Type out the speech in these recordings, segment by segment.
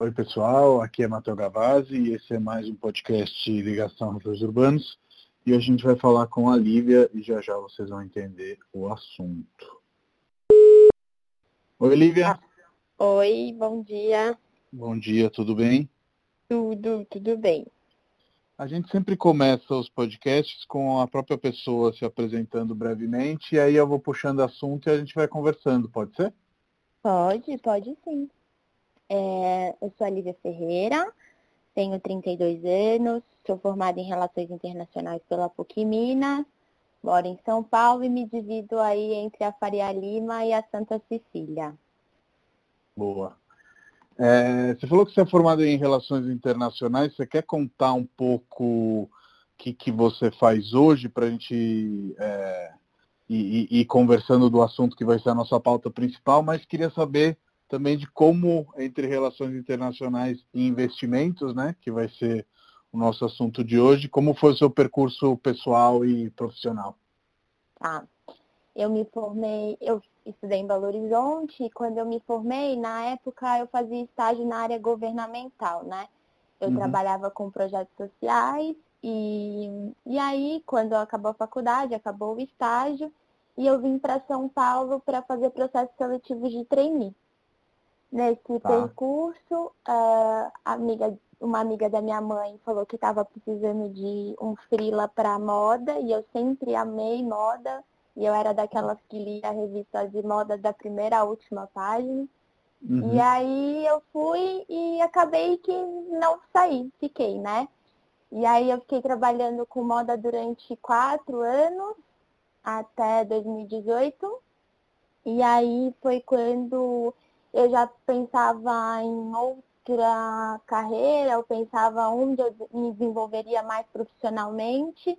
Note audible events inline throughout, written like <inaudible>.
Oi, pessoal. Aqui é Matheus Gavazzi e esse é mais um podcast Ligação Refúgios Urbanos. E a gente vai falar com a Lívia e já já vocês vão entender o assunto. Oi, Lívia. Oi, bom dia. Bom dia, tudo bem? Tudo, tudo bem. A gente sempre começa os podcasts com a própria pessoa se apresentando brevemente e aí eu vou puxando assunto e a gente vai conversando, pode ser? Pode, pode sim. É, eu sou a Lívia Ferreira, tenho 32 anos, sou formada em Relações Internacionais pela PUC Minas, moro em São Paulo e me divido aí entre a Faria Lima e a Santa Cecília. Boa. É, você falou que você é formada em Relações Internacionais, você quer contar um pouco o que, que você faz hoje para a gente é, ir, ir conversando do assunto que vai ser a nossa pauta principal, mas queria saber também de como, entre relações internacionais e investimentos, né, que vai ser o nosso assunto de hoje, como foi o seu percurso pessoal e profissional? Tá. Eu me formei, eu estudei em Belo Horizonte e quando eu me formei, na época eu fazia estágio na área governamental, né? Eu uhum. trabalhava com projetos sociais e, e aí, quando acabou a faculdade, acabou o estágio, e eu vim para São Paulo para fazer processos seletivos de trainee. Nesse tá. percurso, uh, amiga, uma amiga da minha mãe falou que estava precisando de um freela para moda e eu sempre amei moda e eu era daquelas que lia a revista de moda da primeira à última página. Uhum. E aí eu fui e acabei que não saí, fiquei, né? E aí eu fiquei trabalhando com moda durante quatro anos, até 2018. E aí foi quando eu já pensava em outra carreira, eu pensava onde eu me desenvolveria mais profissionalmente.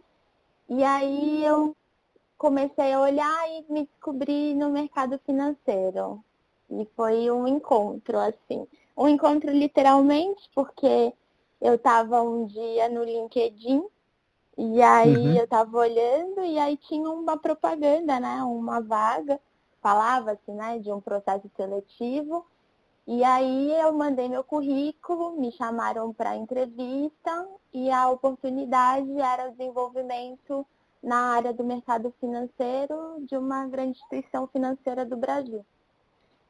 E aí eu comecei a olhar e me descobri no mercado financeiro. E foi um encontro, assim. Um encontro literalmente, porque eu estava um dia no LinkedIn e aí uhum. eu estava olhando e aí tinha uma propaganda, né? Uma vaga falava-se né, de um processo seletivo. E aí eu mandei meu currículo, me chamaram para entrevista e a oportunidade era o desenvolvimento na área do mercado financeiro de uma grande instituição financeira do Brasil.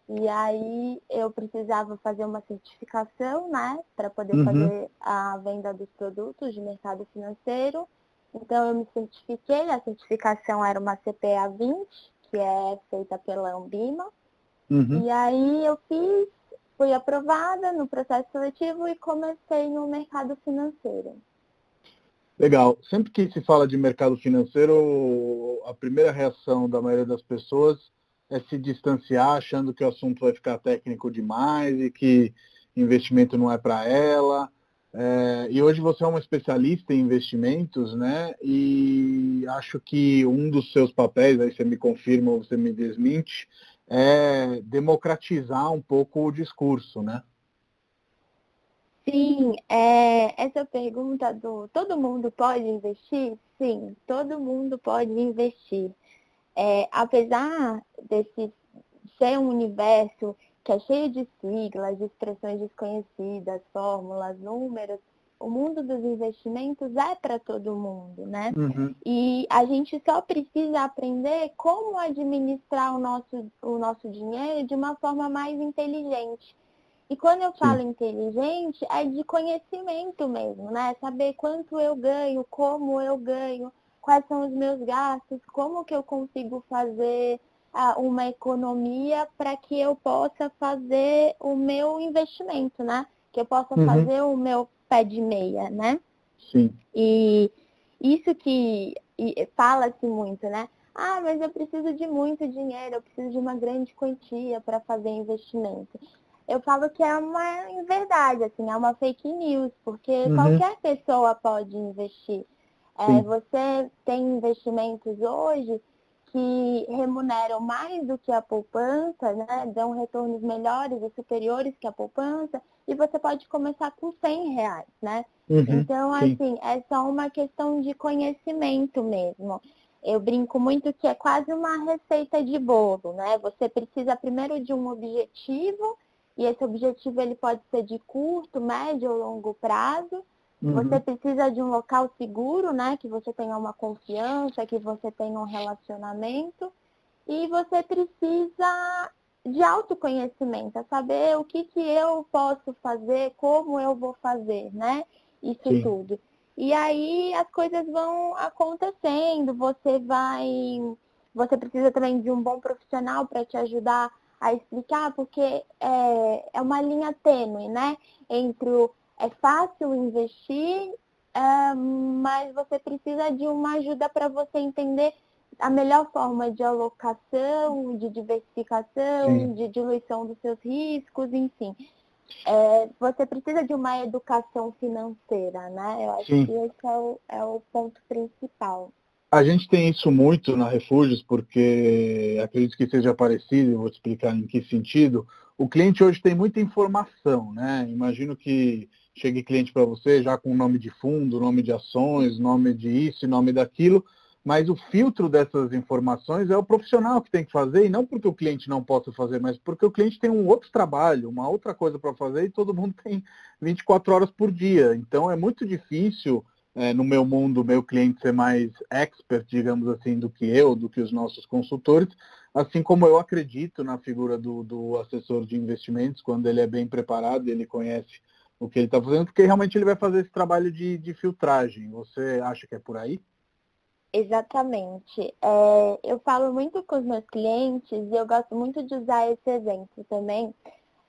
E aí eu precisava fazer uma certificação, né, para poder uhum. fazer a venda dos produtos de mercado financeiro. Então eu me certifiquei, a certificação era uma CPA 20, que é feita pela Ambima. Uhum. E aí eu fiz, fui aprovada no processo seletivo e comecei no mercado financeiro. Legal. Sempre que se fala de mercado financeiro, a primeira reação da maioria das pessoas é se distanciar, achando que o assunto vai ficar técnico demais e que investimento não é para ela. É, e hoje você é uma especialista em investimentos, né? E acho que um dos seus papéis, aí você me confirma ou você me desmente, é democratizar um pouco o discurso, né? Sim, é, essa pergunta do todo mundo pode investir? Sim, todo mundo pode investir. É, apesar desse ser um universo que é cheio de siglas, expressões desconhecidas, fórmulas, números, o mundo dos investimentos é para todo mundo, né? Uhum. E a gente só precisa aprender como administrar o nosso, o nosso dinheiro de uma forma mais inteligente. E quando eu falo Sim. inteligente, é de conhecimento mesmo, né? Saber quanto eu ganho, como eu ganho, quais são os meus gastos, como que eu consigo fazer uma economia para que eu possa fazer o meu investimento, né? Que eu possa uhum. fazer o meu pé de meia, né? Sim. E isso que fala-se muito, né? Ah, mas eu preciso de muito dinheiro, eu preciso de uma grande quantia para fazer investimento. Eu falo que é uma verdade, assim, é uma fake news, porque uhum. qualquer pessoa pode investir. É, você tem investimentos hoje que remuneram mais do que a poupança, né? dão retornos melhores e superiores que a poupança, e você pode começar com 100 reais, né? Uhum, então, sim. assim, é só uma questão de conhecimento mesmo. Eu brinco muito que é quase uma receita de bolo, né? Você precisa primeiro de um objetivo E esse objetivo ele pode ser de curto, médio ou longo prazo. Uhum. Você precisa de um local seguro, né? Que você tenha uma confiança, que você tenha um relacionamento. E você precisa de autoconhecimento, é saber o que, que eu posso fazer, como eu vou fazer, né? Isso Sim. tudo. E aí as coisas vão acontecendo, você vai. Você precisa também de um bom profissional para te ajudar a explicar, porque é, é uma linha tênue, né? Entre o é fácil investir, é, mas você precisa de uma ajuda para você entender a melhor forma de alocação, de diversificação, Sim. de diluição dos seus riscos, enfim é, você precisa de uma educação financeira, né? Eu acho Sim. que esse é o, é o ponto principal. A gente tem isso muito na Refúgios, porque acredito que seja parecido, vou te explicar em que sentido. O cliente hoje tem muita informação, né? Imagino que chegue cliente para você já com nome de fundo, nome de ações, nome de isso, nome daquilo, mas o filtro dessas informações é o profissional que tem que fazer, e não porque o cliente não possa fazer, mas porque o cliente tem um outro trabalho, uma outra coisa para fazer, e todo mundo <laughs> tem 24 horas por dia. Então é muito difícil, é, no meu mundo, meu cliente ser mais expert, digamos assim, do que eu, do que os nossos consultores, assim como eu acredito na figura do, do assessor de investimentos, quando ele é bem preparado ele conhece o que ele está fazendo, porque realmente ele vai fazer esse trabalho de, de filtragem. Você acha que é por aí? Exatamente. É, eu falo muito com os meus clientes e eu gosto muito de usar esse exemplo também.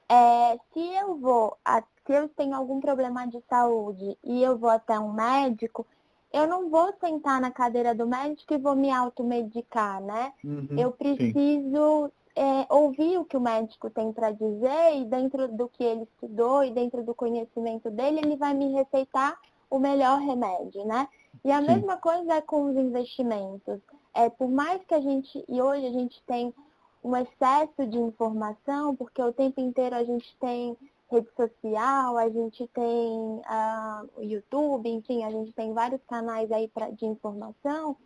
É, se eu vou, a, se eu tenho algum problema de saúde e eu vou até um médico, eu não vou sentar na cadeira do médico e vou me automedicar, né? Uhum, eu preciso é, ouvir o que o médico tem para dizer e dentro do que ele estudou e dentro do conhecimento dele, ele vai me receitar o melhor remédio, né? E a Sim. mesma coisa é com os investimentos. É, por mais que a gente, e hoje a gente tem um excesso de informação, porque o tempo inteiro a gente tem rede social, a gente tem uh, o YouTube, enfim, a gente tem vários canais aí pra, de informação,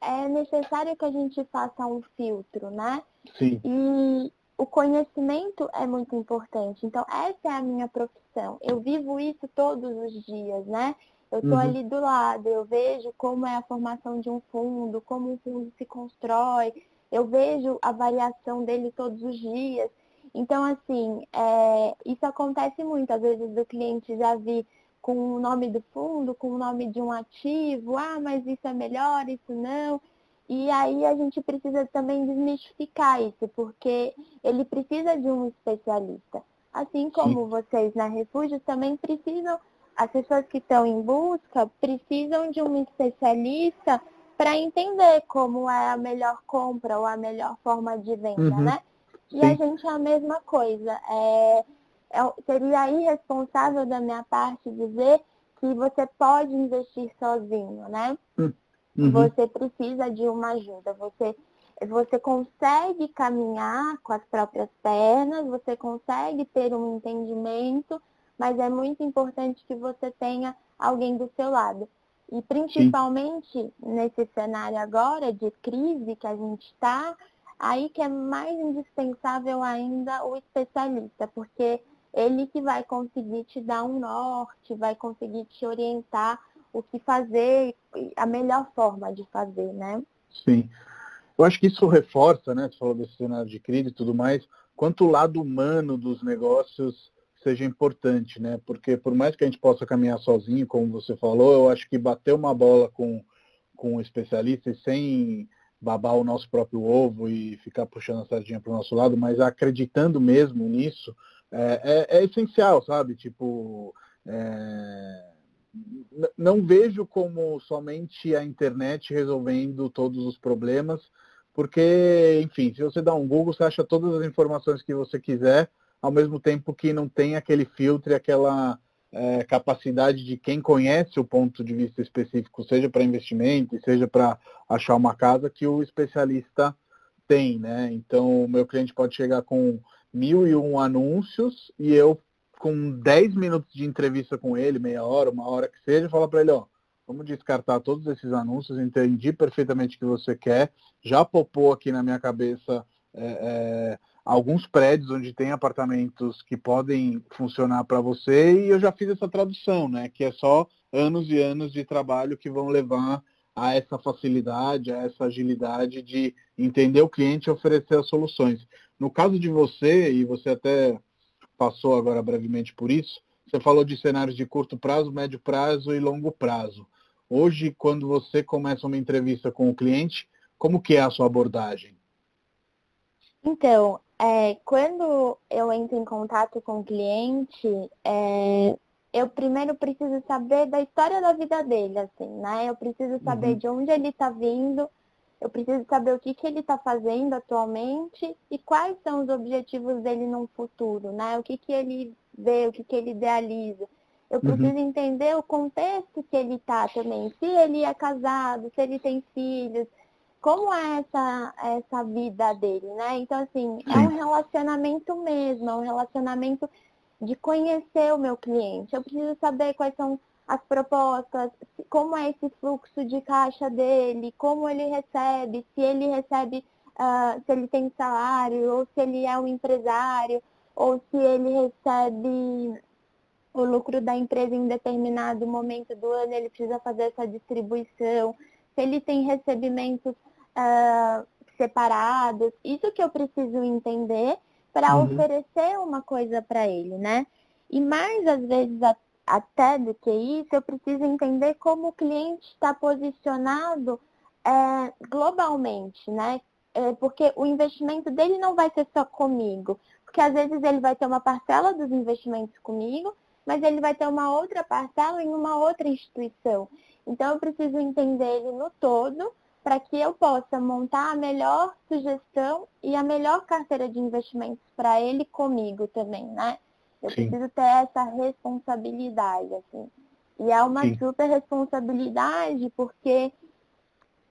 é necessário que a gente faça um filtro, né? Sim. E o conhecimento é muito importante. Então, essa é a minha profissão. Eu vivo isso todos os dias, né? Eu estou uhum. ali do lado, eu vejo como é a formação de um fundo, como um fundo se constrói, eu vejo a variação dele todos os dias. Então, assim, é, isso acontece muito, às vezes do cliente já vir com o nome do fundo, com o nome de um ativo, ah, mas isso é melhor, isso não. E aí a gente precisa também desmistificar isso, porque ele precisa de um especialista. Assim como Sim. vocês na Refúgio também precisam as pessoas que estão em busca precisam de um especialista para entender como é a melhor compra ou a melhor forma de venda, uhum. né? E Sim. a gente é a mesma coisa. É, é, seria irresponsável da minha parte dizer que você pode investir sozinho, né? Hum. Uhum. Você precisa de uma ajuda. Você, você consegue caminhar com as próprias pernas, você consegue ter um entendimento mas é muito importante que você tenha alguém do seu lado. E principalmente Sim. nesse cenário agora de crise que a gente está, aí que é mais indispensável ainda o especialista, porque ele que vai conseguir te dar um norte, vai conseguir te orientar o que fazer, a melhor forma de fazer, né? Sim. Eu acho que isso reforça, né? Você falou desse cenário de crise e tudo mais, quanto o lado humano dos negócios seja importante, né? Porque por mais que a gente possa caminhar sozinho, como você falou, eu acho que bater uma bola com, com um especialista e sem babar o nosso próprio ovo e ficar puxando a sardinha para o nosso lado, mas acreditando mesmo nisso, é, é, é essencial, sabe? Tipo, é... não vejo como somente a internet resolvendo todos os problemas, porque, enfim, se você dá um Google, você acha todas as informações que você quiser, ao mesmo tempo que não tem aquele filtro e aquela é, capacidade de quem conhece o ponto de vista específico, seja para investimento, seja para achar uma casa, que o especialista tem, né? Então, o meu cliente pode chegar com mil e um anúncios e eu, com 10 minutos de entrevista com ele, meia hora, uma hora que seja, falar para ele, ó, vamos descartar todos esses anúncios, entendi perfeitamente o que você quer, já popou aqui na minha cabeça é, é, alguns prédios onde tem apartamentos que podem funcionar para você e eu já fiz essa tradução, né? Que é só anos e anos de trabalho que vão levar a essa facilidade, a essa agilidade de entender o cliente e oferecer as soluções. No caso de você, e você até passou agora brevemente por isso, você falou de cenários de curto prazo, médio prazo e longo prazo. Hoje, quando você começa uma entrevista com o cliente, como que é a sua abordagem? Então, é, quando eu entro em contato com o cliente, é, eu primeiro preciso saber da história da vida dele, assim, né? Eu preciso saber uhum. de onde ele está vindo, eu preciso saber o que, que ele está fazendo atualmente e quais são os objetivos dele no futuro, né? O que, que ele vê, o que, que ele idealiza. Eu uhum. preciso uhum. entender o contexto que ele está também. Se ele é casado, se ele tem filhos, como é essa, essa vida dele, né? Então, assim, Sim. é um relacionamento mesmo, é um relacionamento de conhecer o meu cliente. Eu preciso saber quais são as propostas, como é esse fluxo de caixa dele, como ele recebe, se ele recebe, uh, se ele tem salário, ou se ele é um empresário, ou se ele recebe o lucro da empresa em determinado momento do ano, ele precisa fazer essa distribuição, se ele tem recebimentos uh, separados, isso que eu preciso entender para uhum. oferecer uma coisa para ele, né? E mais às vezes até do que isso, eu preciso entender como o cliente está posicionado é, globalmente, né? É, porque o investimento dele não vai ser só comigo, porque às vezes ele vai ter uma parcela dos investimentos comigo, mas ele vai ter uma outra parcela em uma outra instituição. Então eu preciso entender ele no todo para que eu possa montar a melhor sugestão e a melhor carteira de investimentos para ele comigo também, né? Eu Sim. preciso ter essa responsabilidade, assim. E é uma Sim. super responsabilidade porque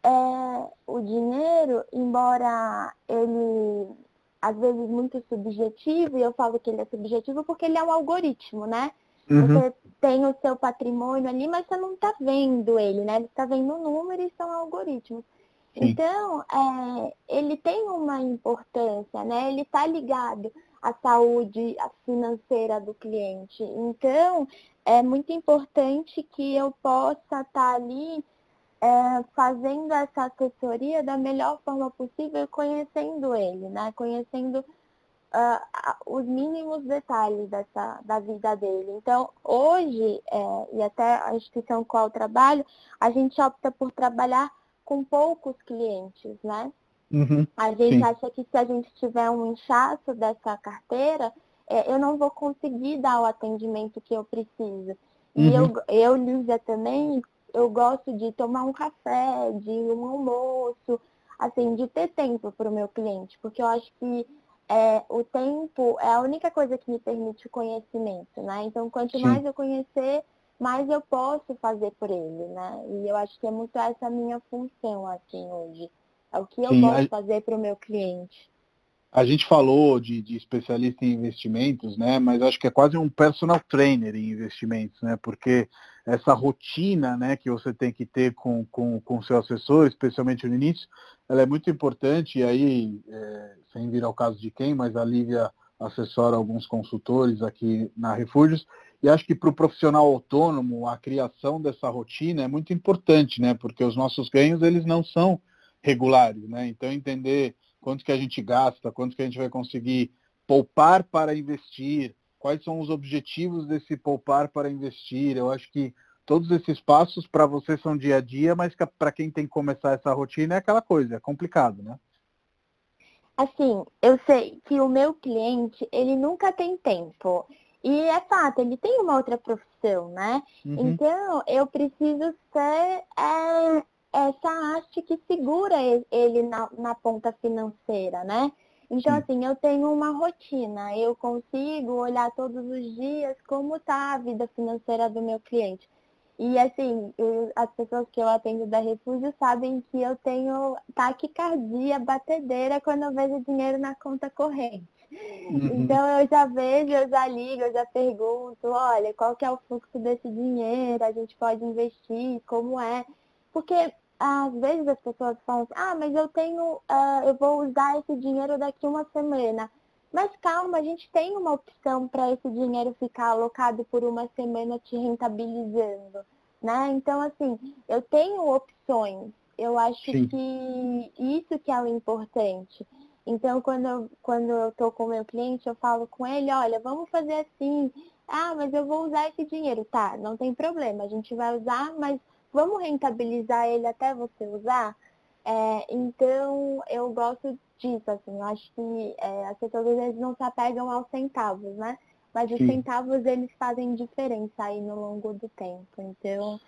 é, o dinheiro, embora ele às vezes muito subjetivo, e eu falo que ele é subjetivo porque ele é um algoritmo, né? Uhum. Você tem o seu patrimônio ali, mas você não está vendo ele, né? Você está vendo o número e são algoritmos. Sim. Então, é, ele tem uma importância, né? Ele está ligado à saúde financeira do cliente. Então, é muito importante que eu possa estar tá ali é, fazendo essa assessoria da melhor forma possível, conhecendo ele, né? Conhecendo uh, os mínimos detalhes dessa, da vida dele. Então, hoje, é, e até a instituição com qual eu trabalho, a gente opta por trabalhar com poucos clientes, né? Uhum, a gente sim. acha que se a gente tiver um inchaço dessa carteira, é, eu não vou conseguir dar o atendimento que eu preciso. E uhum. eu, eu, Lígia, também, eu gosto de tomar um café, de um almoço, assim, de ter tempo para o meu cliente, porque eu acho que é, o tempo é a única coisa que me permite o conhecimento, né? Então, quanto Sim. mais eu conhecer, mais eu posso fazer por ele, né? E eu acho que é muito essa a minha função, assim, hoje. É o que eu Sim, posso a... fazer para o meu cliente. A gente falou de, de, especialista em investimentos, né? Mas acho que é quase um personal trainer em investimentos, né? Porque essa rotina, né, que você tem que ter com o com, com seu assessor, especialmente no início, ela é muito importante. E aí, é, sem vir ao caso de quem, mas a Lívia assessora alguns consultores aqui na Refúgios. E acho que para o profissional autônomo, a criação dessa rotina é muito importante, né? Porque os nossos ganhos, eles não são regulares, né? Então, entender quanto que a gente gasta, quanto que a gente vai conseguir poupar para investir, quais são os objetivos desse poupar para investir. Eu acho que todos esses passos para você são dia a dia, mas para quem tem que começar essa rotina é aquela coisa, é complicado, né? Assim, eu sei que o meu cliente, ele nunca tem tempo. E é fato, ele tem uma outra profissão, né? Uhum. Então, eu preciso ser é, essa haste que segura ele na, na ponta financeira, né? Então, Sim. assim, eu tenho uma rotina, eu consigo olhar todos os dias como está a vida financeira do meu cliente. E assim, eu, as pessoas que eu atendo da Refúgio sabem que eu tenho taquicardia, batedeira quando eu vejo dinheiro na conta corrente. Uhum. Então eu já vejo, eu já ligo, eu já pergunto, olha, qual que é o fluxo desse dinheiro, a gente pode investir, como é. Porque às vezes as pessoas falam assim, ah, mas eu tenho, uh, eu vou usar esse dinheiro daqui uma semana. Mas calma, a gente tem uma opção para esse dinheiro ficar alocado por uma semana te rentabilizando, né? Então, assim, eu tenho opções. Eu acho Sim. que isso que é o importante. Então, quando eu, quando eu tô com o meu cliente, eu falo com ele, olha, vamos fazer assim. Ah, mas eu vou usar esse dinheiro. Tá, não tem problema, a gente vai usar, mas vamos rentabilizar ele até você usar? É, então, eu gosto disso, assim, eu acho que é, as pessoas às vezes não se apegam aos centavos, né? Mas os Sim. centavos, eles fazem diferença aí no longo do tempo, então...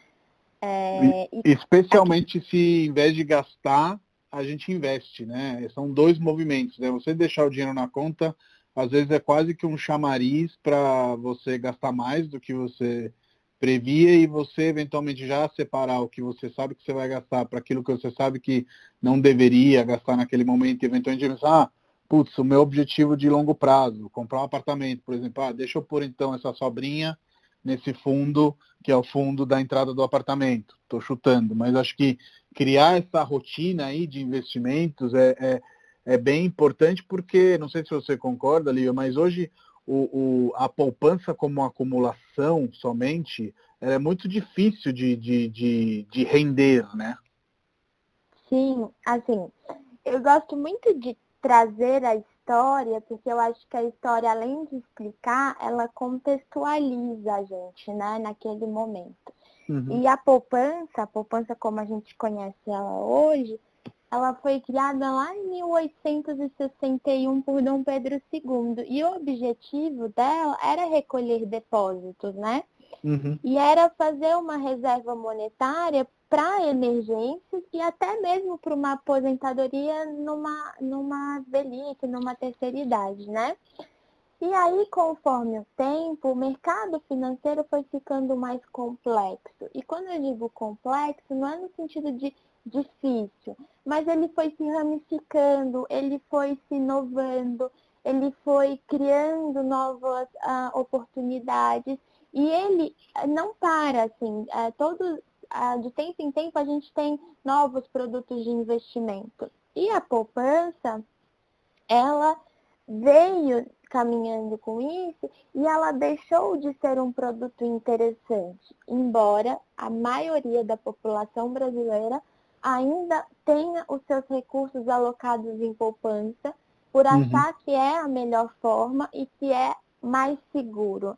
É, Especialmente aqui... se, em vez de gastar, a gente investe, né? São dois movimentos, né? Você deixar o dinheiro na conta, às vezes é quase que um chamariz para você gastar mais do que você previa e você eventualmente já separar o que você sabe que você vai gastar para aquilo que você sabe que não deveria gastar naquele momento e eventualmente pensar, ah, putz, o meu objetivo de longo prazo, comprar um apartamento, por exemplo, ah, deixa eu pôr então essa sobrinha nesse fundo, que é o fundo da entrada do apartamento. Estou chutando, mas acho que criar essa rotina aí de investimentos é, é, é bem importante porque, não sei se você concorda, Lívia, mas hoje o, o, a poupança como acumulação somente é muito difícil de, de, de, de render, né? Sim, assim, eu gosto muito de trazer a história, porque eu acho que a história, além de explicar, ela contextualiza a gente, né, naquele momento. Uhum. E a poupança, a poupança como a gente conhece ela hoje, ela foi criada lá em 1861 por Dom Pedro II. E o objetivo dela era recolher depósitos, né? Uhum. E era fazer uma reserva monetária para emergências e até mesmo para uma aposentadoria numa, numa velhice, numa terceira idade, né? E aí, conforme o tempo, o mercado financeiro foi ficando mais complexo. E quando eu digo complexo, não é no sentido de difícil, mas ele foi se ramificando, ele foi se inovando, ele foi criando novas uh, oportunidades. E ele não para, assim, uh, todo, uh, de tempo em tempo a gente tem novos produtos de investimento. E a poupança, ela veio caminhando com isso e ela deixou de ser um produto interessante, embora a maioria da população brasileira ainda tenha os seus recursos alocados em poupança por uhum. achar que é a melhor forma e que é mais seguro.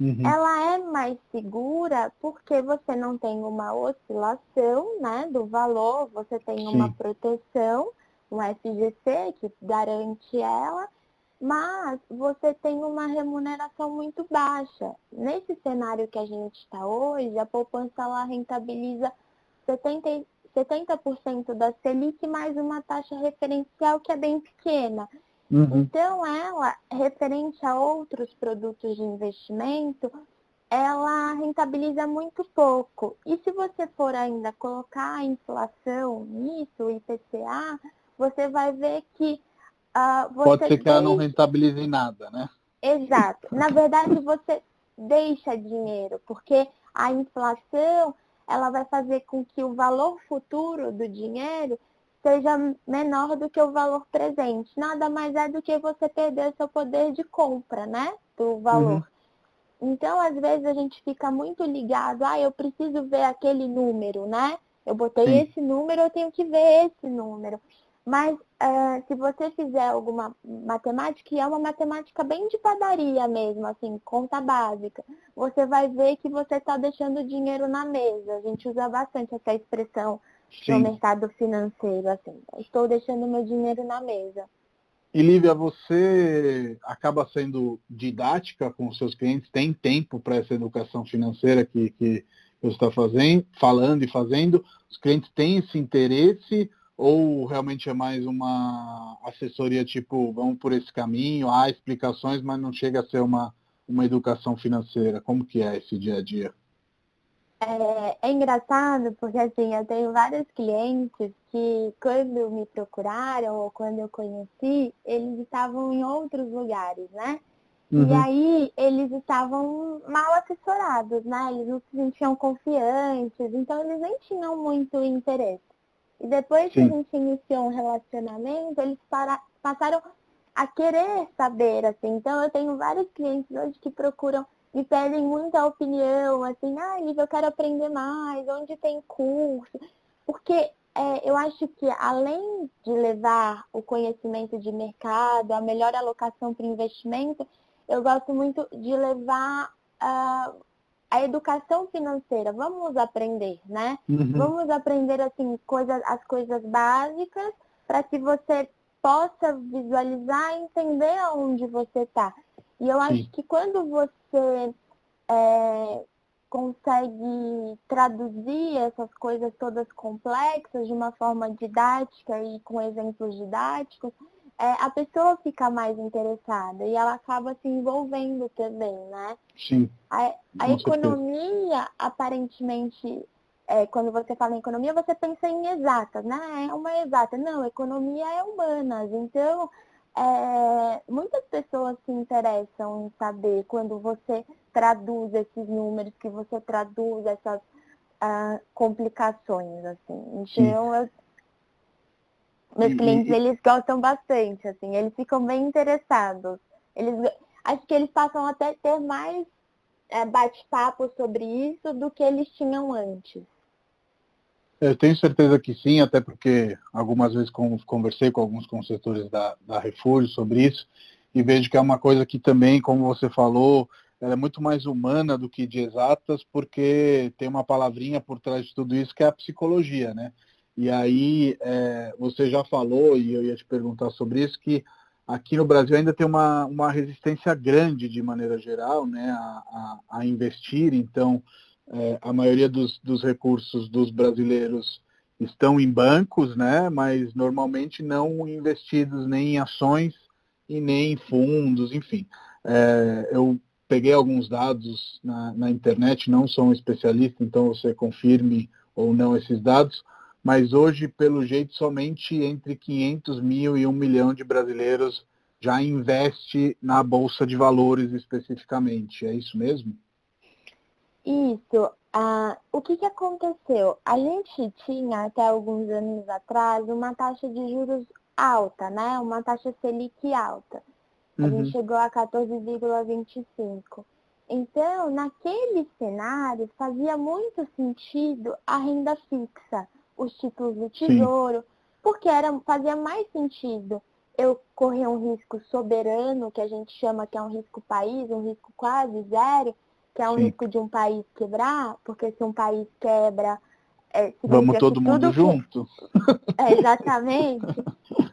Uhum. Ela é mais segura porque você não tem uma oscilação né, do valor, você tem Sim. uma proteção, um FGC que garante ela, mas você tem uma remuneração muito baixa. Nesse cenário que a gente está hoje, a poupança ela rentabiliza 70, 70% da Selic mais uma taxa referencial que é bem pequena. Uhum. Então, ela, referente a outros produtos de investimento, ela rentabiliza muito pouco. E se você for ainda colocar a inflação nisso, o IPCA, você vai ver que uh, você Pode ser que ela não rentabilize nada, né? Exato. Na <laughs> verdade, você deixa dinheiro, porque a inflação ela vai fazer com que o valor futuro do dinheiro seja menor do que o valor presente. Nada mais é do que você perder seu poder de compra, né? Do valor. Uhum. Então, às vezes, a gente fica muito ligado, ah, eu preciso ver aquele número, né? Eu botei Sim. esse número, eu tenho que ver esse número. Mas uh, se você fizer alguma matemática, e é uma matemática bem de padaria mesmo, assim, conta básica, você vai ver que você está deixando dinheiro na mesa. A gente usa bastante essa expressão Sim. no mercado financeiro, assim, estou deixando meu dinheiro na mesa. E Lívia, você acaba sendo didática com os seus clientes? Tem tempo para essa educação financeira que, que você está fazendo, falando e fazendo? Os clientes têm esse interesse ou realmente é mais uma assessoria tipo, vamos por esse caminho, há explicações, mas não chega a ser uma, uma educação financeira? Como que é esse dia a dia? É, é, engraçado porque assim, eu tenho vários clientes que quando me procuraram ou quando eu conheci, eles estavam em outros lugares, né? Uhum. E aí eles estavam mal assessorados, né? Eles não se sentiam confiantes, então eles nem tinham muito interesse. E depois Sim. que a gente iniciou um relacionamento, eles para, passaram a querer saber, assim. Então eu tenho vários clientes hoje que procuram, me pedem muita opinião, assim, ah, eu quero aprender mais, onde tem curso. Porque é, eu acho que além de levar o conhecimento de mercado, a melhor alocação para investimento, eu gosto muito de levar uh, a educação financeira. Vamos aprender, né? Uhum. Vamos aprender assim coisas, as coisas básicas para que você possa visualizar e entender aonde você está. E eu acho Sim. que quando você é, consegue traduzir essas coisas todas complexas de uma forma didática e com exemplos didáticos, é, a pessoa fica mais interessada e ela acaba se envolvendo também, né? Sim. A, a economia, aparentemente, é, quando você fala em economia, você pensa em exatas, né? É uma exata. Não, economia é humanas. Então, é, muitas pessoas se interessam em saber quando você traduz esses números, que você traduz essas uh, complicações, assim. Então, eu, meus clientes, eles gostam bastante, assim, eles ficam bem interessados. Eles, acho que eles passam até ter mais é, bate-papo sobre isso do que eles tinham antes. Eu tenho certeza que sim, até porque algumas vezes conversei com alguns consultores da, da Refúgio sobre isso e vejo que é uma coisa que também, como você falou, ela é muito mais humana do que de exatas, porque tem uma palavrinha por trás de tudo isso que é a psicologia, né? E aí, é, você já falou, e eu ia te perguntar sobre isso, que aqui no Brasil ainda tem uma, uma resistência grande, de maneira geral, né, a, a, a investir. Então, é, a maioria dos, dos recursos dos brasileiros estão em bancos, né, mas normalmente não investidos nem em ações e nem em fundos, enfim. É, eu peguei alguns dados na, na internet, não sou um especialista, então você confirme ou não esses dados, mas hoje, pelo jeito, somente entre 500 mil e 1 milhão de brasileiros já investe na Bolsa de Valores especificamente. É isso mesmo? Isso. Ah, o que, que aconteceu? A gente tinha, até alguns anos atrás, uma taxa de juros alta, né? Uma taxa Selic alta. A uhum. gente chegou a 14,25. Então, naquele cenário, fazia muito sentido a renda fixa os títulos do tesouro, Sim. porque era, fazia mais sentido eu correr um risco soberano, que a gente chama que é um risco país, um risco quase zero, que é um Sim. risco de um país quebrar, porque se um país quebra, é, Vamos todo mundo junto. <laughs> É, exatamente.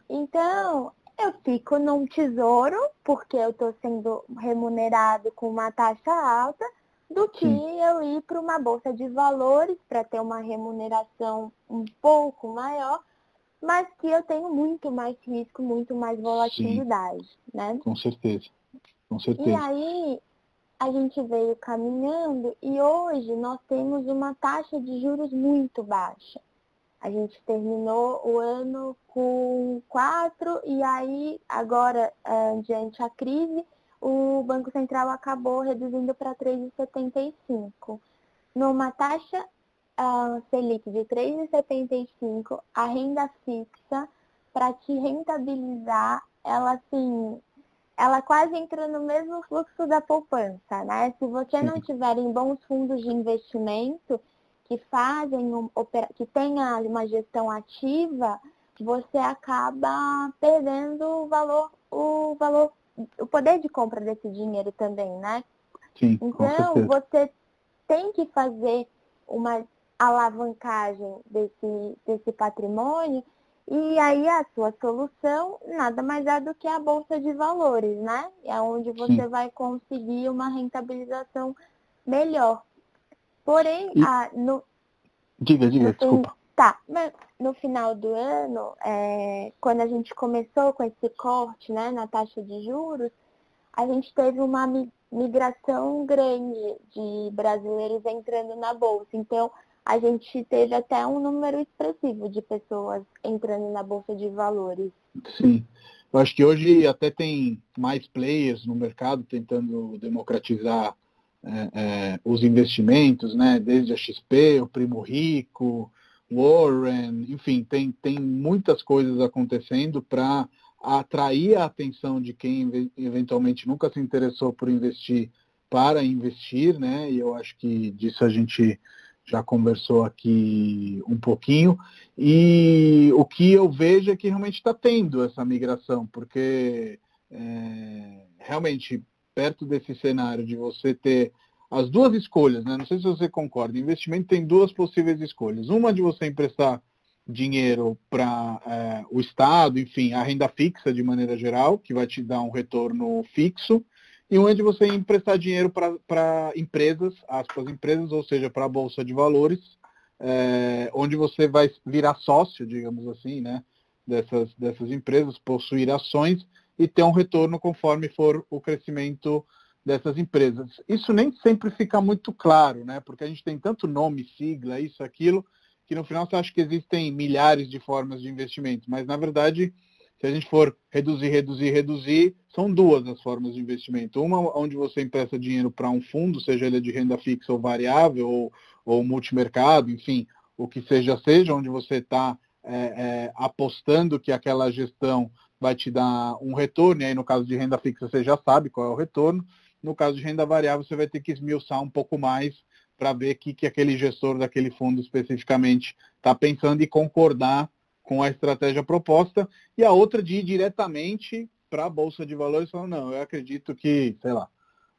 Então, eu fico num tesouro, porque eu estou sendo remunerado com uma taxa alta, do que Sim. eu ir para uma bolsa de valores para ter uma remuneração um pouco maior, mas que eu tenho muito mais risco, muito mais volatilidade, Sim. né? Com certeza. Com certeza. E aí a gente veio caminhando e hoje nós temos uma taxa de juros muito baixa. A gente terminou o ano com 4 e aí agora, eh, diante a crise, o Banco Central acabou reduzindo para 3,75. Numa taxa uh, Selic de 3,75, a renda fixa, para te rentabilizar, ela assim, ela quase entra no mesmo fluxo da poupança, né? Se você não tiver em bons fundos de investimento que fazem um, que tenha uma gestão ativa, você acaba perdendo o valor, o valor o poder de compra desse dinheiro também, né? Sim, então, você tem que fazer uma alavancagem desse, desse patrimônio e aí a sua solução nada mais é do que a bolsa de valores, né? É onde você Sim. vai conseguir uma rentabilização melhor. Porém, e... a, no, diga, diga, desculpa. Tá, mas no final do ano, é, quando a gente começou com esse corte né, na taxa de juros, a gente teve uma migração grande de brasileiros entrando na Bolsa. Então, a gente teve até um número expressivo de pessoas entrando na Bolsa de Valores. Sim. Eu acho que hoje até tem mais players no mercado tentando democratizar é, é, os investimentos, né? Desde a XP, o Primo Rico, Warren, enfim, tem, tem muitas coisas acontecendo para atrair a atenção de quem eventualmente nunca se interessou por investir para investir, né? E eu acho que disso a gente já conversou aqui um pouquinho. E o que eu vejo é que realmente está tendo essa migração, porque é, realmente perto desse cenário de você ter as duas escolhas, né? Não sei se você concorda. Investimento tem duas possíveis escolhas. Uma de você emprestar dinheiro para é, o Estado, enfim, a renda fixa de maneira geral, que vai te dar um retorno fixo, e uma de você emprestar dinheiro para empresas, aspas, empresas, ou seja, para a Bolsa de Valores, é, onde você vai virar sócio, digamos assim, né, dessas, dessas empresas, possuir ações e ter um retorno conforme for o crescimento dessas empresas. Isso nem sempre fica muito claro, né? Porque a gente tem tanto nome, sigla, isso, aquilo, que no final você acha que existem milhares de formas de investimento, mas na verdade, se a gente for reduzir, reduzir, reduzir, são duas as formas de investimento. Uma onde você empresta dinheiro para um fundo, seja ele de renda fixa ou variável, ou, ou multimercado, enfim, o que seja, seja, onde você está é, é, apostando que aquela gestão vai te dar um retorno, e aí no caso de renda fixa você já sabe qual é o retorno, no caso de renda variável, você vai ter que esmiuçar um pouco mais para ver o que, que aquele gestor daquele fundo especificamente está pensando e concordar com a estratégia proposta. E a outra de ir diretamente para a Bolsa de Valores falando, não, eu acredito que, sei lá,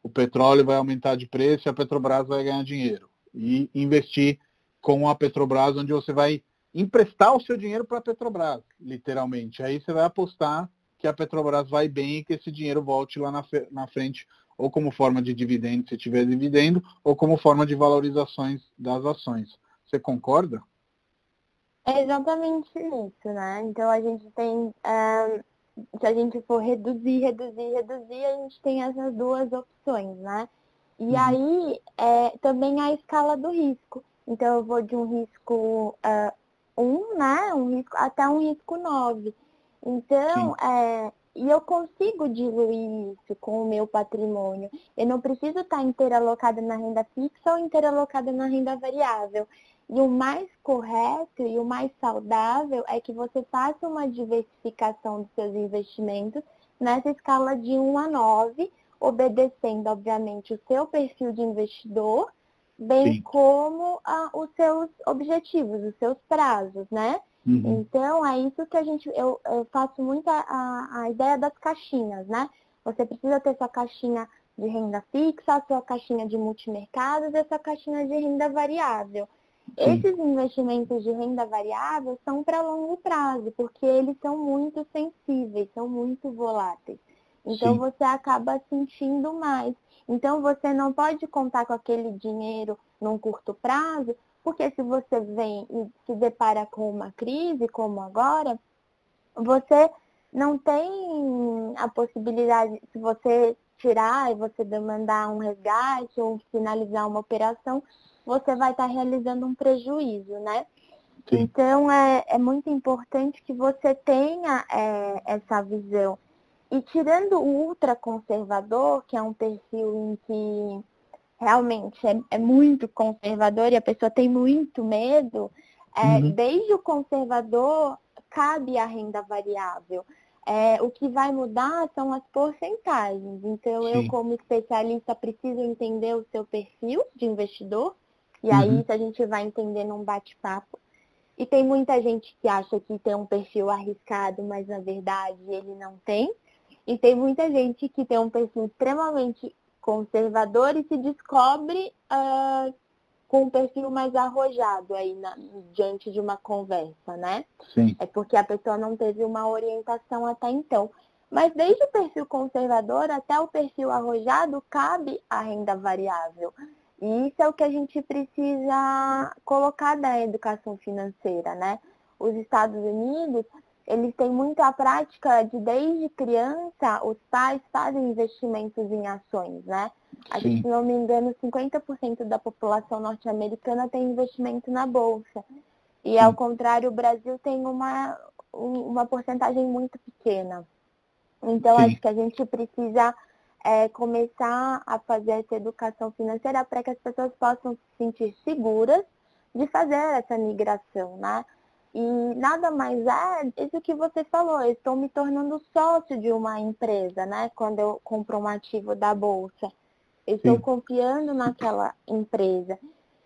o petróleo vai aumentar de preço e a Petrobras vai ganhar dinheiro. E investir com a Petrobras, onde você vai emprestar o seu dinheiro para a Petrobras, literalmente. Aí você vai apostar que a Petrobras vai bem e que esse dinheiro volte lá na, na frente ou como forma de dividendo, se tiver dividendo, ou como forma de valorizações das ações. Você concorda? É exatamente isso, né? Então a gente tem, é, se a gente for reduzir, reduzir, reduzir, a gente tem essas duas opções, né? E uhum. aí é, também a escala do risco. Então eu vou de um risco 1, uh, um, né? Um risco, até um risco 9. Então, é, e eu consigo diluir isso com o meu patrimônio. Eu não preciso estar inteira alocada na renda fixa ou inteira alocada na renda variável. E o mais correto e o mais saudável é que você faça uma diversificação dos seus investimentos nessa escala de 1 a 9, obedecendo, obviamente, o seu perfil de investidor, bem Sim. como ah, os seus objetivos, os seus prazos, né? Uhum. Então, é isso que a gente. Eu, eu faço muito a, a ideia das caixinhas, né? Você precisa ter sua caixinha de renda fixa, sua caixinha de multimercados e sua caixinha de renda variável. Sim. Esses investimentos de renda variável são para longo prazo, porque eles são muito sensíveis, são muito voláteis. Então Sim. você acaba sentindo mais. Então você não pode contar com aquele dinheiro num curto prazo, porque se você vem e se depara com uma crise como agora, você não tem a possibilidade, se você tirar e você demandar um resgate ou finalizar uma operação, você vai estar realizando um prejuízo, né? Sim. Então é, é muito importante que você tenha é, essa visão. E tirando o ultraconservador, que é um perfil em que realmente é, é, muito conservador e a pessoa tem muito medo, é, uhum. desde o conservador cabe a renda variável. É, o que vai mudar são as porcentagens. Então, Sim. eu, como especialista, preciso entender o seu perfil de investidor. E aí, uhum. isso a gente vai entender num bate-papo. E tem muita gente que acha que tem um perfil arriscado, mas na verdade ele não tem. E tem muita gente que tem um perfil extremamente conservador e se descobre uh, com um perfil mais arrojado aí na, diante de uma conversa, né? Sim. É porque a pessoa não teve uma orientação até então. Mas desde o perfil conservador até o perfil arrojado cabe a renda variável. E isso é o que a gente precisa colocar da educação financeira, né? Os Estados Unidos eles têm muita prática de desde criança os pais fazem investimentos em ações, né? Sim. se não me engano, 50% da população norte-americana tem investimento na bolsa. E Sim. ao contrário, o Brasil tem uma, uma porcentagem muito pequena. Então Sim. acho que a gente precisa é, começar a fazer essa educação financeira para que as pessoas possam se sentir seguras de fazer essa migração, né? E nada mais é isso que você falou, eu estou me tornando sócio de uma empresa, né? Quando eu compro um ativo da Bolsa. Eu estou Sim. confiando naquela empresa.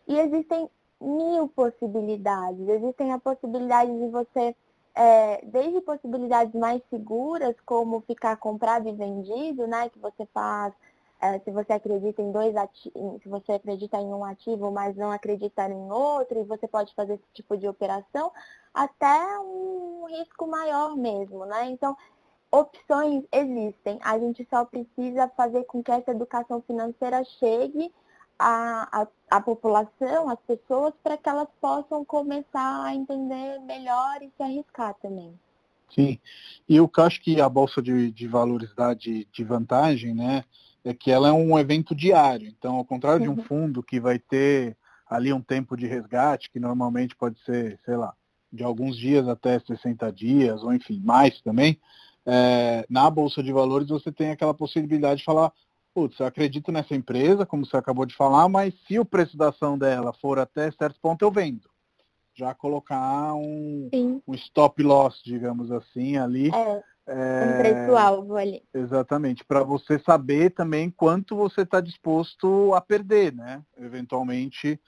E existem mil possibilidades. Existem a possibilidade de você, é, desde possibilidades mais seguras, como ficar comprado e vendido, né? Que você faz se você acredita em dois se você acredita em um ativo, mas não acredita em outro, e você pode fazer esse tipo de operação, até um risco maior mesmo, né? Então, opções existem. A gente só precisa fazer com que essa educação financeira chegue à, à, à população, às pessoas, para que elas possam começar a entender melhor e se arriscar também. Sim, e eu acho que a Bolsa de, de Valores dá de, de vantagem, né? É que ela é um evento diário. Então, ao contrário uhum. de um uhum. fundo que vai ter ali um tempo de resgate, que normalmente pode ser, sei lá, de alguns dias até 60 dias, ou enfim, mais também, é, na Bolsa de Valores você tem aquela possibilidade de falar, putz, eu acredito nessa empresa, como você acabou de falar, mas se o preço da ação dela for até certo ponto, eu vendo. Já colocar um, um stop loss, digamos assim, ali. É é, um preço-alvo ali. Exatamente, para você saber também quanto você está disposto a perder, né? Eventualmente,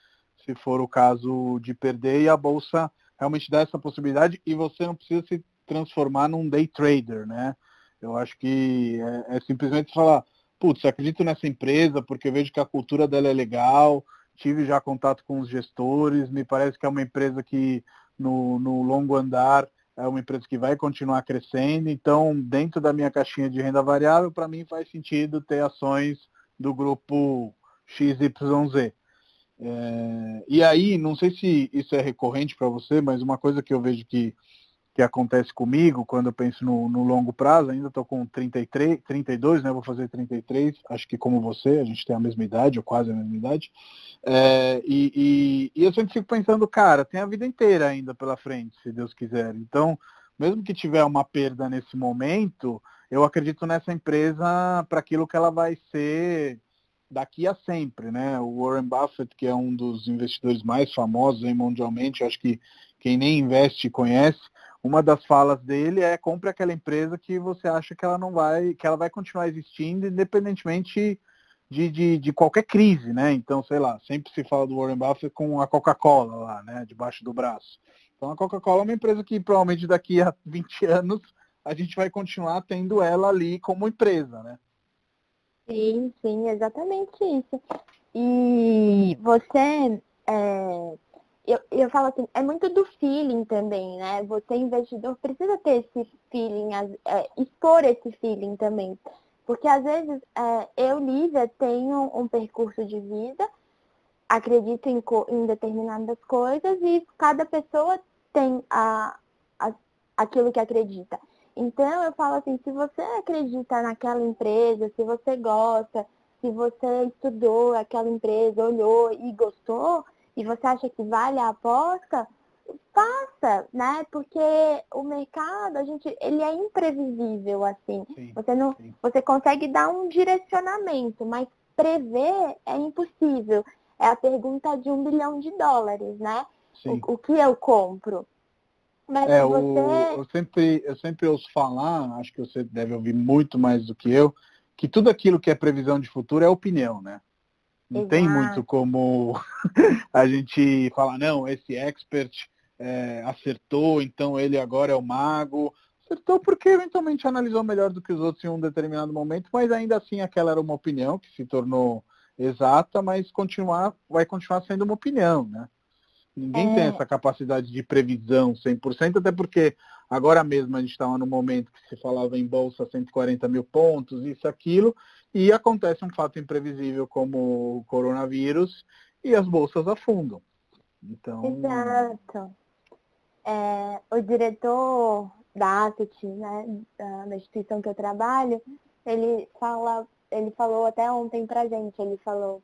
se for o caso de perder, e a bolsa realmente dá essa possibilidade e você não precisa se transformar num day trader, né? Eu acho que é, é simplesmente falar, putz, acredito nessa empresa porque eu vejo que a cultura dela é legal, tive já contato com os gestores, me parece que é uma empresa que no, no longo andar é uma empresa que vai continuar crescendo, então dentro da minha caixinha de renda variável, para mim faz sentido ter ações do grupo XYZ. É, e aí, não sei se isso é recorrente para você, mas uma coisa que eu vejo que que acontece comigo quando eu penso no, no longo prazo, ainda estou com 33, 32, né? Vou fazer 33, acho que como você, a gente tem a mesma idade, ou quase a mesma idade. É, e, e, e eu sempre fico pensando, cara, tem a vida inteira ainda pela frente, se Deus quiser. Então, mesmo que tiver uma perda nesse momento, eu acredito nessa empresa para aquilo que ela vai ser daqui a sempre, né? O Warren Buffett, que é um dos investidores mais famosos aí mundialmente, acho que quem nem investe conhece, uma das falas dele é compre aquela empresa que você acha que ela não vai, que ela vai continuar existindo independentemente de, de, de qualquer crise, né? Então, sei lá, sempre se fala do Warren Buffett com a Coca-Cola lá, né? Debaixo do braço. Então a Coca-Cola é uma empresa que provavelmente daqui a <laughs> 20 anos a gente vai continuar tendo ela ali como empresa, né? Sim, sim, exatamente isso. E você é, eu, eu falo assim, é muito do feeling também, né? Você, investidor, precisa ter esse feeling, é, expor esse feeling também. Porque às vezes é, eu, Lívia, tenho um percurso de vida, acredito em, em determinadas coisas e cada pessoa tem a, a, aquilo que acredita. Então eu falo assim, se você acredita naquela empresa, se você gosta, se você estudou aquela empresa, olhou e gostou, e você acha que vale a aposta, faça, né? Porque o mercado, a gente, ele é imprevisível, assim. Sim, você não, sim. você consegue dar um direcionamento, mas prever é impossível. É a pergunta de um bilhão de dólares, né? O, o, que eu compro? Mas é, você... o, eu, sempre, eu sempre ouço falar, acho que você deve ouvir muito mais do que eu, que tudo aquilo que é previsão de futuro é opinião, né? Não Exato. tem muito como <laughs> a gente falar, não, esse expert é, acertou, então ele agora é o mago. Acertou porque eventualmente analisou melhor do que os outros em um determinado momento, mas ainda assim aquela era uma opinião que se tornou exata, mas continuar, vai continuar sendo uma opinião, né? Ninguém é... tem essa capacidade de previsão 100%, até porque agora mesmo a gente estava no momento que se falava em bolsa 140 mil pontos, isso, aquilo, e acontece um fato imprevisível como o coronavírus e as bolsas afundam. Então... Exato. É, o diretor da Asset, né, da, instituição que eu trabalho, ele fala, ele falou até ontem pra gente, ele falou,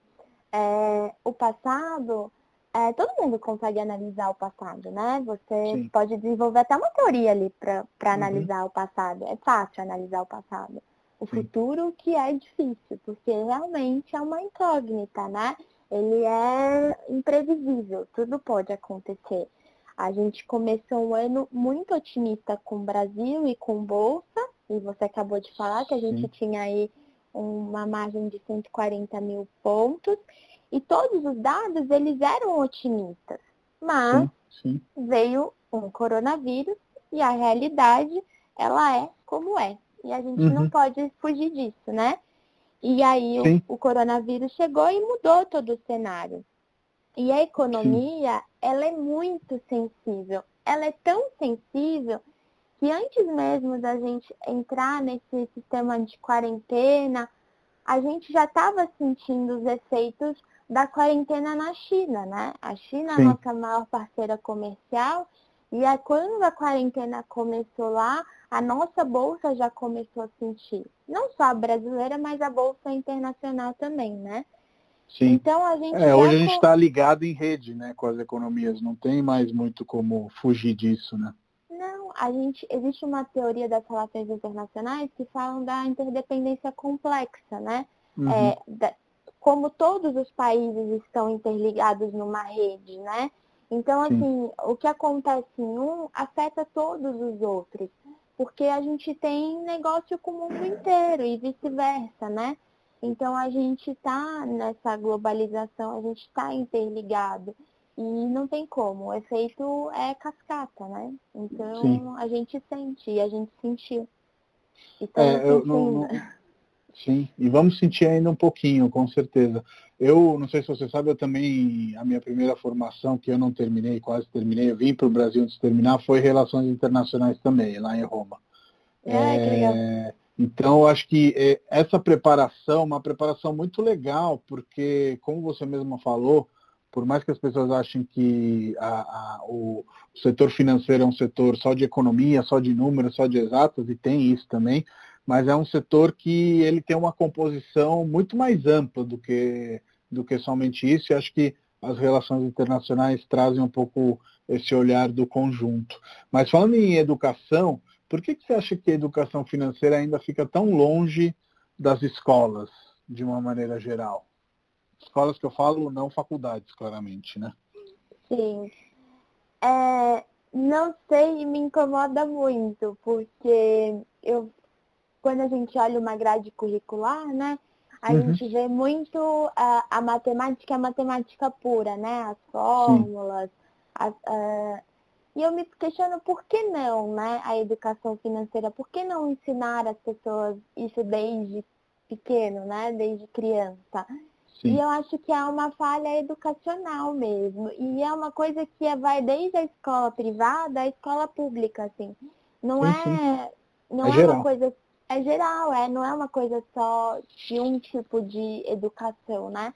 é, o passado, é, todo mundo consegue analisar o passado, né? Você Sim. pode desenvolver até uma teoria ali para uhum. analisar o passado. É fácil analisar o passado o futuro que é difícil, porque realmente é uma incógnita, né? Ele é imprevisível, tudo pode acontecer. A gente começou um ano muito otimista com o Brasil e com Bolsa, e você acabou de falar que a gente Sim. tinha aí uma margem de 140 mil pontos, e todos os dados eles eram otimistas. Mas sim, sim. veio um coronavírus e a realidade ela é como é. E a gente uhum. não pode fugir disso, né? E aí o, o, coronavírus chegou e mudou todo o cenário. E a economia, sim. ela é muito sensível. Ela é tão sensível que antes mesmo da gente entrar nesse sistema de quarentena, a gente já estava sentindo os efeitos da quarentena na China, né? A China é a nossa maior parceira comercial e é quando a quarentena começou lá, a nossa bolsa já começou a sentir. Não só a brasileira, mas a bolsa internacional também, né? Sim. Então a gente. É, hoje a gente está ligado em rede, né, com as economias. Não tem mais muito como fugir disso, né? Não, a gente existe uma teoria das relações internacionais que falam da interdependência complexa, né? Uhum. É, da, como todos os países estão interligados numa rede, né? Então, Sim. assim, o que acontece em um afeta todos os outros, porque a gente tem negócio com o mundo inteiro e vice-versa, né? Então, a gente está nessa globalização, a gente está interligado. E não tem como, o efeito é cascata, né? Então, Sim. a gente sente, e a gente sentiu. Então, é, eu não, não Sim, e vamos sentir ainda um pouquinho, com certeza. Eu, não sei se você sabe, eu também, a minha primeira formação, que eu não terminei, quase terminei, eu vim para o Brasil antes de terminar, foi Relações Internacionais também, lá em Roma. Ah, é, então, eu acho que é, essa preparação, uma preparação muito legal, porque, como você mesma falou, por mais que as pessoas achem que a, a, o, o setor financeiro é um setor só de economia, só de números, só de exatas, e tem isso também, mas é um setor que ele tem uma composição muito mais ampla do que, do que somente isso, e acho que as relações internacionais trazem um pouco esse olhar do conjunto. Mas falando em educação, por que, que você acha que a educação financeira ainda fica tão longe das escolas, de uma maneira geral? Escolas que eu falo, não faculdades, claramente, né? Sim. É, não sei, me incomoda muito, porque eu quando a gente olha uma grade curricular, né? A uhum. gente vê muito uh, a matemática, a matemática pura, né? As fórmulas. As, uh, e eu me questiono por que não, né? A educação financeira, por que não ensinar as pessoas isso desde pequeno, né? Desde criança. Sim. E eu acho que é uma falha educacional mesmo. E é uma coisa que vai desde a escola privada à escola pública, assim. Não sim, é, sim. não é, é uma coisa é geral, é, não é uma coisa só de um tipo de educação, né?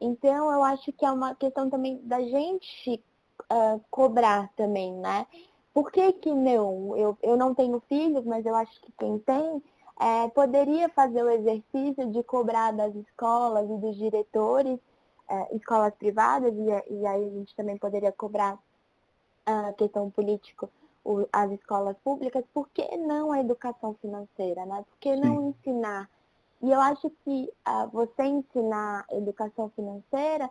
Então eu acho que é uma questão também da gente uh, cobrar também, né? Por que, que não? Eu, eu não tenho filhos, mas eu acho que quem tem é, poderia fazer o exercício de cobrar das escolas e dos diretores, é, escolas privadas, e, e, aí a gente também poderia cobrar a questão política o, as escolas públicas, por que não a educação financeira, né? Por que não Sim. ensinar? E eu acho que uh, você ensinar educação financeira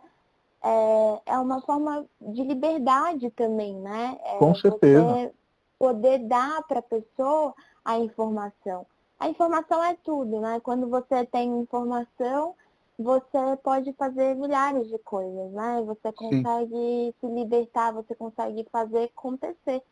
é, é uma forma de liberdade também, né? É Com certeza. poder dar para a pessoa a informação. A informação é tudo, né? Quando você tem informação, você pode fazer milhares de coisas, né? Você consegue Sim. se libertar, você consegue fazer acontecer.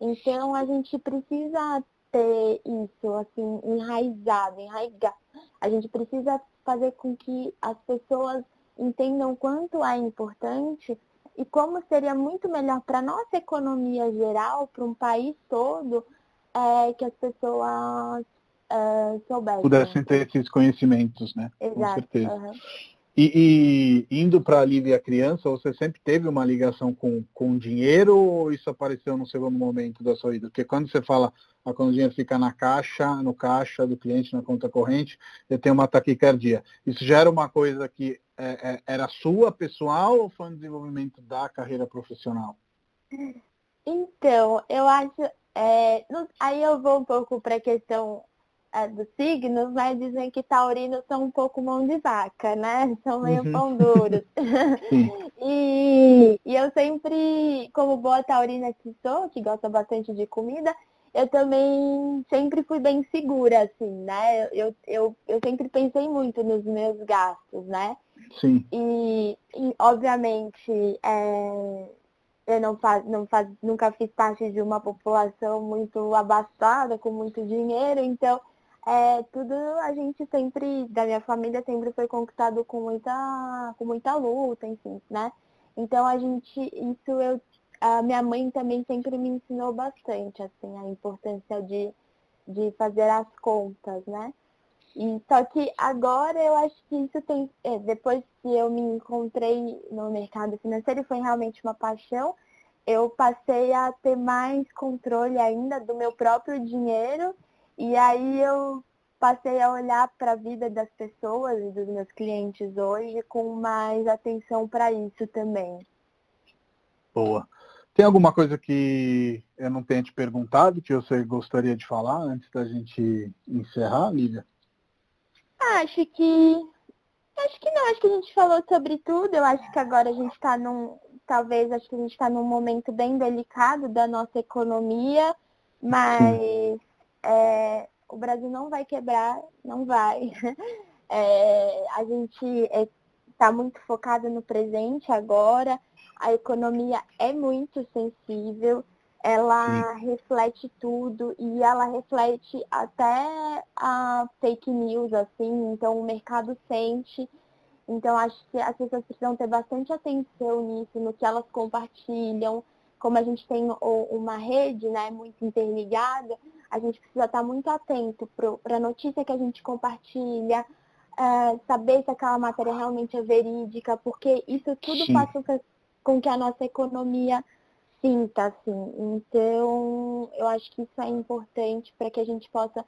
Então a gente precisa ter isso assim enraizado, enraigar. A gente precisa fazer com que as pessoas entendam quanto é importante e como seria muito melhor para a nossa economia geral, para um país todo, é, que as pessoas é, soubessem. Pudessem ter esses conhecimentos, né? Exato. Com certeza. Uhum. E, e indo para a a Criança, você sempre teve uma ligação com, com dinheiro ou isso apareceu no segundo momento da sua vida? Porque quando você fala quando o dinheiro fica na caixa, no caixa do cliente, na conta corrente, eu tenho uma taquicardia. Isso já era uma coisa que é, é, era sua, pessoal, ou foi um desenvolvimento da carreira profissional? Então, eu acho. É, aí eu vou um pouco para a questão dos signos, mas dizem que taurinos são um pouco mão de vaca, né? São meio uhum. pão duros. <laughs> <laughs> e e eu sempre, como boa taurina que sou, que gosta bastante de comida, eu também sempre fui bem segura, assim, né? Eu, eu, eu sempre pensei muito nos meus gastos, né? Sim. E, e obviamente, é, eu não faz, não faz, nunca fiz parte de uma população muito abastada, com muito dinheiro, então é, tudo a gente sempre, da minha família, sempre foi conquistado com muita, com muita luta, enfim, né? Então a gente, isso eu a minha mãe também sempre me ensinou bastante, assim, a importância de, de fazer as contas, né? E, só que agora eu acho que isso tem, é, depois que eu me encontrei no mercado financeiro, foi realmente uma paixão, eu passei a ter mais controle ainda do meu próprio dinheiro e aí eu passei a olhar para a vida das pessoas e dos meus clientes hoje com mais atenção para isso também. Boa. Tem alguma coisa que eu não tenha te perguntado que você gostaria de falar antes da gente encerrar, Lívia? Acho que. Acho que não, acho que a gente falou sobre tudo. Eu acho que agora a gente está num. Talvez acho que a gente está num momento bem delicado da nossa economia, mas é, o Brasil não vai quebrar, não vai. <laughs> É, a gente está é, muito focado no presente agora a economia é muito sensível, ela Sim. reflete tudo e ela reflete até a fake news, assim, então o mercado sente. Então acho que as pessoas precisam ter bastante atenção nisso, no que elas compartilham. Como a gente tem uma rede né, muito interligada, a gente precisa estar muito atento para a notícia que a gente compartilha, é, saber se aquela matéria realmente é verídica, porque isso tudo Sim. faz com que com que a nossa economia sinta, assim. Então, eu acho que isso é importante para que a gente possa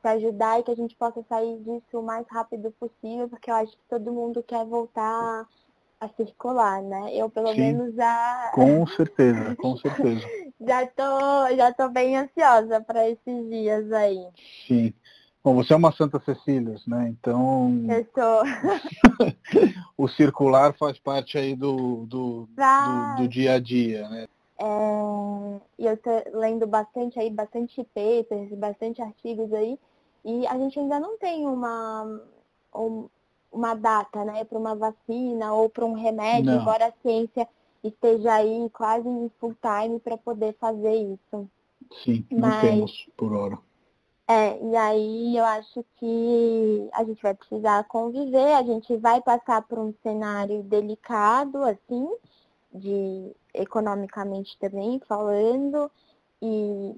se ajudar e que a gente possa sair disso o mais rápido possível, porque eu acho que todo mundo quer voltar a circular, né? Eu pelo Sim, menos já. Com certeza, com certeza. <laughs> já tô, já tô bem ansiosa para esses dias aí. Sim. Bom, você é uma Santa Cecília, né? Então. Eu sou. <laughs> o circular faz parte aí do, do, do, do, dia a dia, né? É, eu estou lendo bastante aí, bastante papers, bastante artigos aí, e a gente ainda não tem uma, uma data, né, para uma vacina ou para um remédio, não. embora a ciência esteja aí quase em full time para poder fazer isso. Sim, não Mas, temos por hora. É, e aí eu acho que a gente vai precisar conviver, a gente vai passar por um cenário delicado, assim, de economicamente também falando, e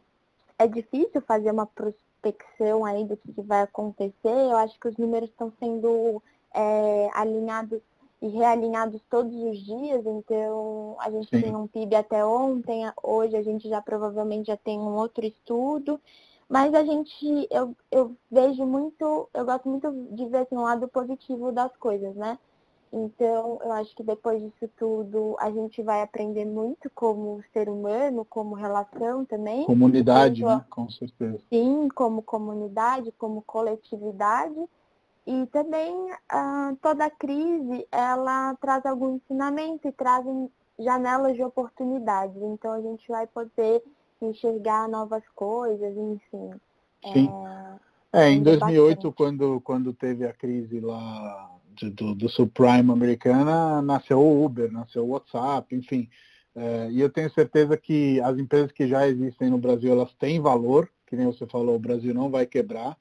é difícil fazer uma prospecção aí do que vai acontecer. Eu acho que os números estão sendo é, alinhados e realinhados todos os dias, então a gente Sim. tem um PIB até ontem, hoje a gente já provavelmente já tem um outro estudo. Mas a gente, eu, eu vejo muito, eu gosto muito de ver assim, um lado positivo das coisas, né? Então, eu acho que depois disso tudo, a gente vai aprender muito como ser humano, como relação também. Comunidade, né? Com certeza. Sim, como comunidade, como coletividade. E também ah, toda crise, ela traz algum ensinamento e traz janelas de oportunidades. Então, a gente vai poder enxergar novas coisas, enfim. Sim. É, é em 2008, quando, quando teve a crise lá do, do subprime americana, nasceu o Uber, nasceu o WhatsApp, enfim. É, e eu tenho certeza que as empresas que já existem no Brasil, elas têm valor, que nem você falou, o Brasil não vai quebrar.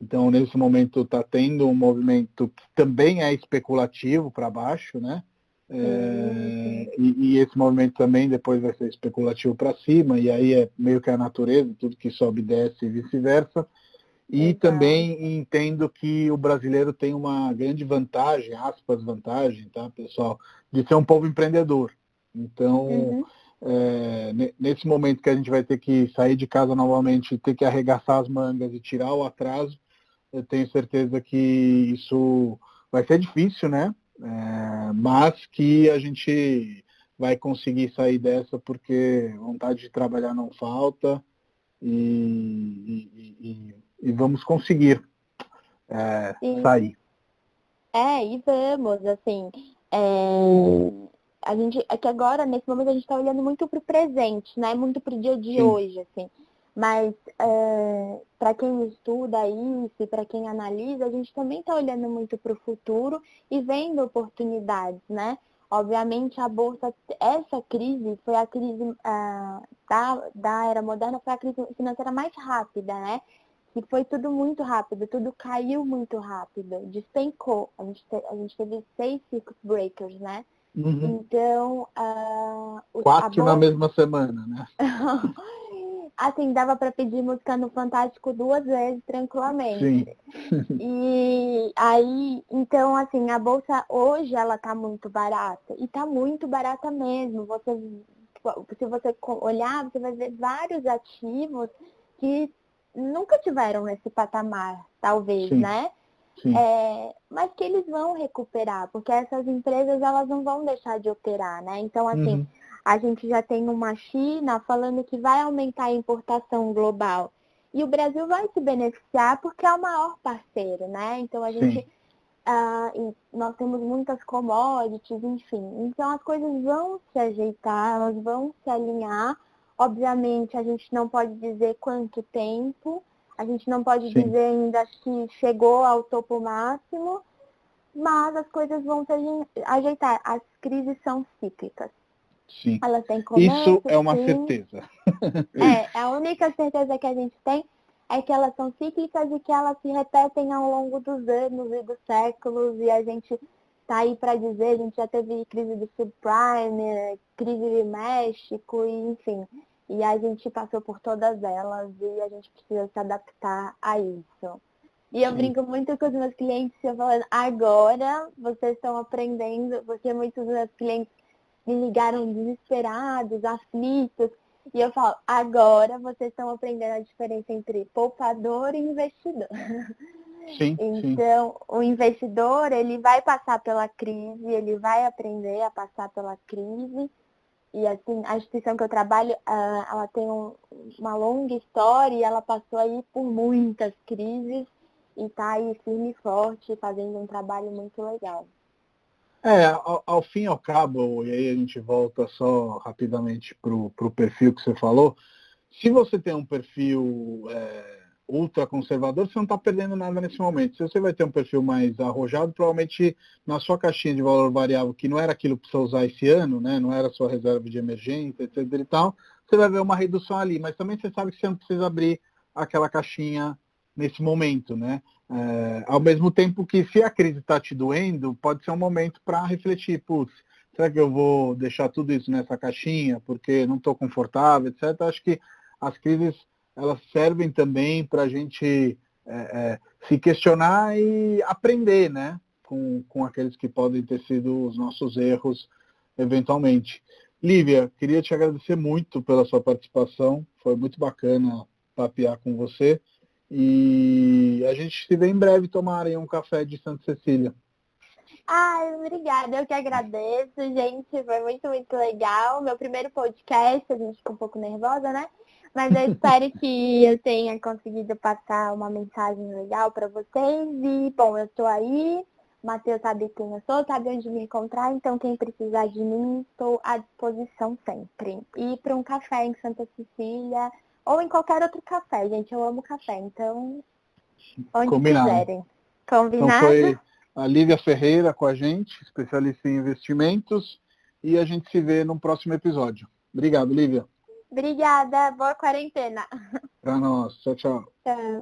Então, nesse momento, está tendo um movimento que também é especulativo para baixo, né? É, e, e, esse movimento também depois vai ser especulativo para cima, e aí é meio que a natureza, tudo que sobe desce e vice-versa. E também entendo que o brasileiro tem uma grande vantagem, aspas, vantagem, tá, pessoal, de ser um povo empreendedor. Então, uhum. é, nesse momento que a gente vai ter que sair de casa novamente, ter que arregaçar as mangas e tirar o atraso, eu tenho certeza que isso vai ser difícil, né? É, mas que a gente vai conseguir sair dessa porque vontade de trabalhar não falta e, e, e, e vamos conseguir é, sair. É, e vamos, assim, é, a gente, é que agora, nesse momento, a gente está olhando muito para o presente, né? Muito para o dia de Sim. hoje, assim. Mas é, para quem estuda isso, para quem analisa, a gente também está olhando muito para o futuro e vendo oportunidades, né? Obviamente a bolsa, essa crise foi a crise uh, da, da era moderna, foi a crise financeira mais rápida, né? Que foi tudo muito rápido, tudo caiu muito rápido, despencou. A gente, te, a gente teve seis circuit breakers, né? Uhum. Então. Uh, Quatro bolsa... na mesma semana, né? <laughs> assim, dava para pedir música no Fantástico duas vezes tranquilamente. Sim. <laughs> e aí, então, assim, a bolsa hoje ela tá muito barata. E tá muito barata mesmo. Você, se você olhar, você vai ver vários ativos que nunca tiveram nesse patamar, talvez, Sim. né? É, mas que eles vão recuperar, porque essas empresas elas não vão deixar de operar, né? Então, assim, uhum a gente já tem uma China falando que vai aumentar a importação global. E o Brasil vai se beneficiar porque é o maior parceiro, né? Então a gente. Uh, nós temos muitas commodities, enfim. Então as coisas vão se ajeitar, elas vão se alinhar. Obviamente a gente não pode dizer quanto tempo, a gente não pode Sim. dizer ainda que chegou ao topo máximo, mas as coisas vão se ajeitar. As crises são cíclicas. Sim. Têm começo, Isso é uma sim. certeza. é, a única certeza que a gente tem é que elas são cíclicas e que elas se repetem ao longo dos anos e dos séculos e a gente está aí para dizer, a gente já teve crise do subprime, crise de México, e, enfim. E a gente passou por todas elas e a gente precisa se adaptar a isso. E eu Sim. brinco muito com os meus clientes, eu falando, agora vocês estão aprendendo, porque muitos dos meus clientes me ligaram desesperados, aflitos. E eu falo, agora vocês estão aprendendo a diferença entre poupador e investidor. <laughs> Sim, então, sim. o investidor, ele vai passar pela crise, ele vai aprender a passar pela crise. E assim, a instituição que eu trabalho, ela tem um, uma longa história e ela passou aí por muitas crises e está aí firme e forte, fazendo um trabalho muito legal. É, ao, ao, fim e ao cabo, e aí a gente volta só rapidamente para o perfil que você falou, se você tem um perfil é, ultra conservador, você não está perdendo nada nesse momento. Se você vai ter um perfil mais arrojado, provavelmente na sua caixinha de valor variável, que não era aquilo que você usar esse ano, né, não era sua reserva de emergência, etc. e tal, você vai ver uma redução ali, mas também você sabe que você não precisa abrir aquela caixinha nesse momento, né? É, ao mesmo tempo que se a crise está te doendo, pode ser um momento para refletir, putz, será que eu vou deixar tudo isso nessa caixinha porque não estou confortável, etc. Acho que as crises elas servem também para a gente é, é, se questionar e aprender, né? Com, com aqueles que podem ter sido os nossos erros eventualmente. Lívia, queria te agradecer muito pela sua participação, foi muito bacana papear com você. E a gente se vê em breve tomar um café de Santa Cecília. Ai, obrigada. Eu que agradeço, gente. Foi muito, muito legal. Meu primeiro podcast, a gente ficou um pouco nervosa, né? Mas eu <laughs> espero que eu tenha conseguido passar uma mensagem legal para vocês. E, bom, eu estou aí. Matheus sabe quem eu sou, sabe onde me encontrar, então quem precisar de mim, estou à disposição sempre. E para um café em Santa Cecília, ou em qualquer outro café, gente. Eu amo café, então onde Combinado. quiserem. Combinado? Então foi a Lívia Ferreira com a gente, especialista em investimentos, e a gente se vê no próximo episódio. Obrigado, Lívia. Obrigada, boa quarentena. Para nós. Tchau, tchau. Tchau.